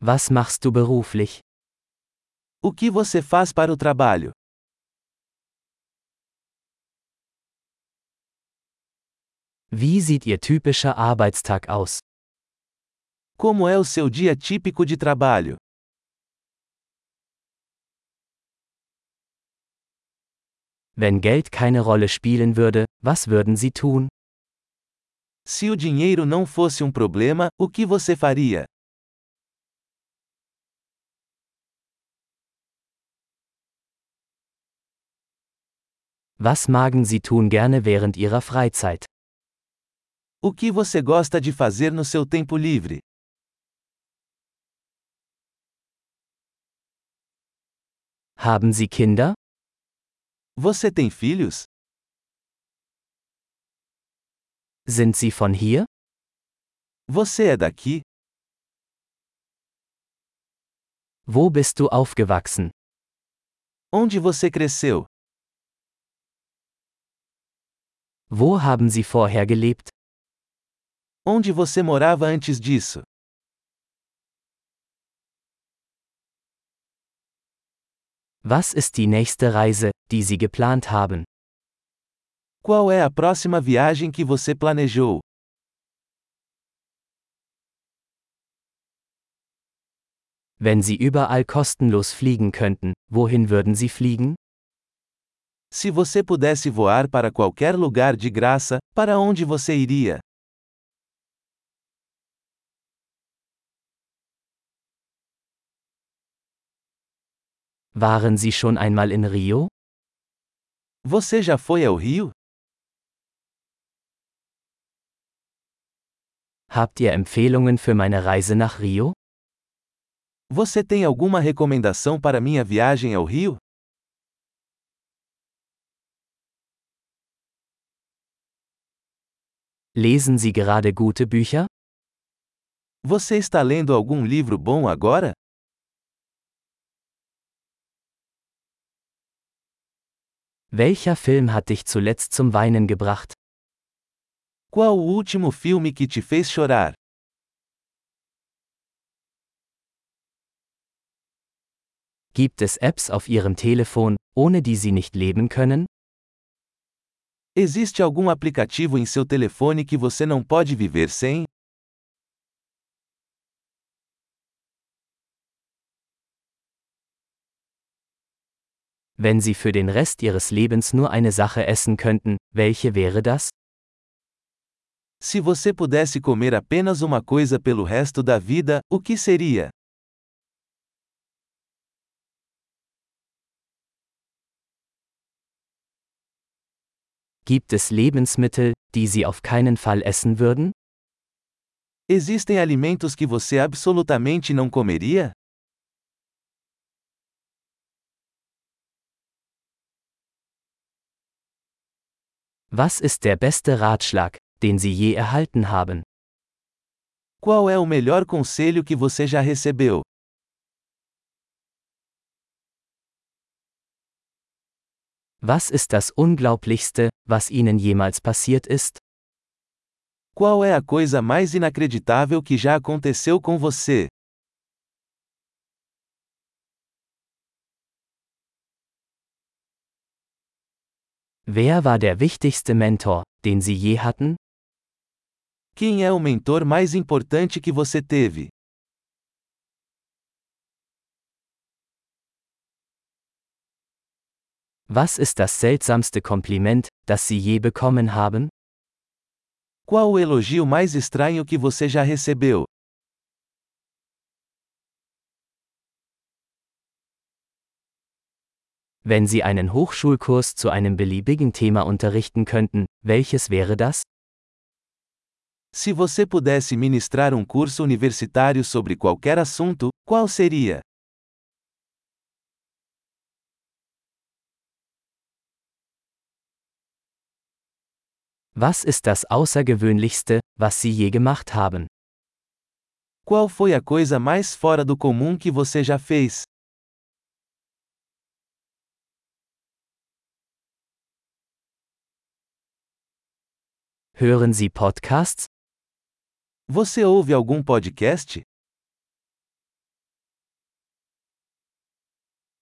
Was machst du beruflich? O que você faz para o trabalho? Wie sieht Ihr typischer Arbeitstag aus? Como é o seu dia típico de trabalho? Wenn Geld keine Rolle spielen würde, was würden Sie tun? Se o dinheiro não fosse um problema, o que você faria? Was magen Sie tun gerne während Ihrer Freizeit? O que você gosta de fazer no seu tempo livre? Haben Sie Kinder? Você tem filhos? Sind Sie von hier? Você é daqui? Wo bist du aufgewachsen? Onde você cresceu? Wo haben Sie vorher gelebt? Onde você morava antes disso? Was ist die nächste Reise, die Sie geplant haben? Qual é a próxima viagem que você planejou? Wenn Sie überall kostenlos fliegen könnten, wohin würden Sie fliegen? Se você pudesse voar para qualquer lugar de graça, para onde você iria? Waren Sie schon einmal in Rio? Você já foi ao Rio? Habt ihr Empfehlungen für meine Reise nach Rio? Você tem alguma recomendação para minha viagem ao Rio? Lesen Sie gerade gute Bücher? Você está lendo algum livro bom agora? Welcher Film hat dich zuletzt zum Weinen gebracht? Qual o último filme que te fez chorar? Gibt es Apps auf Ihrem Telefon, ohne die Sie nicht leben können? Existe algum aplicativo em seu telefone que você não pode viver sem? Wenn Sie für den Rest Ihres Lebens nur eine Sache essen könnten, welche wäre das? Se você pudesse comer apenas uma coisa pelo resto da vida, o que seria? Gibt es Lebensmittel, die Sie auf keinen Fall essen würden? Existem alimentos que você absolutamente não comeria? Was ist der beste Ratschlag, den Sie je erhalten haben? Qual é o melhor conselho que você já recebeu? Was ist das Unglaublichste, was Ihnen jemals passiert ist? Qual é a coisa mais inacreditável que já aconteceu com você? Wer war der wichtigste Mentor, den Sie je hatten? Quem é o mentor mais importante que você teve? Was ist das seltsamste Kompliment, das Sie je bekommen haben? Qual o elogio mais estranho que você já recebeu? Wenn Sie einen Hochschulkurs zu einem beliebigen Thema unterrichten könnten, welches wäre das? Se você pudesse ministrar um curso universitário sobre qualquer assunto, qual seria? Was ist das Außergewöhnlichste, was Sie je gemacht haben? Qual foi a coisa mais fora do comum que você já fez? Hören Sie Podcasts? Você ouve algum podcast?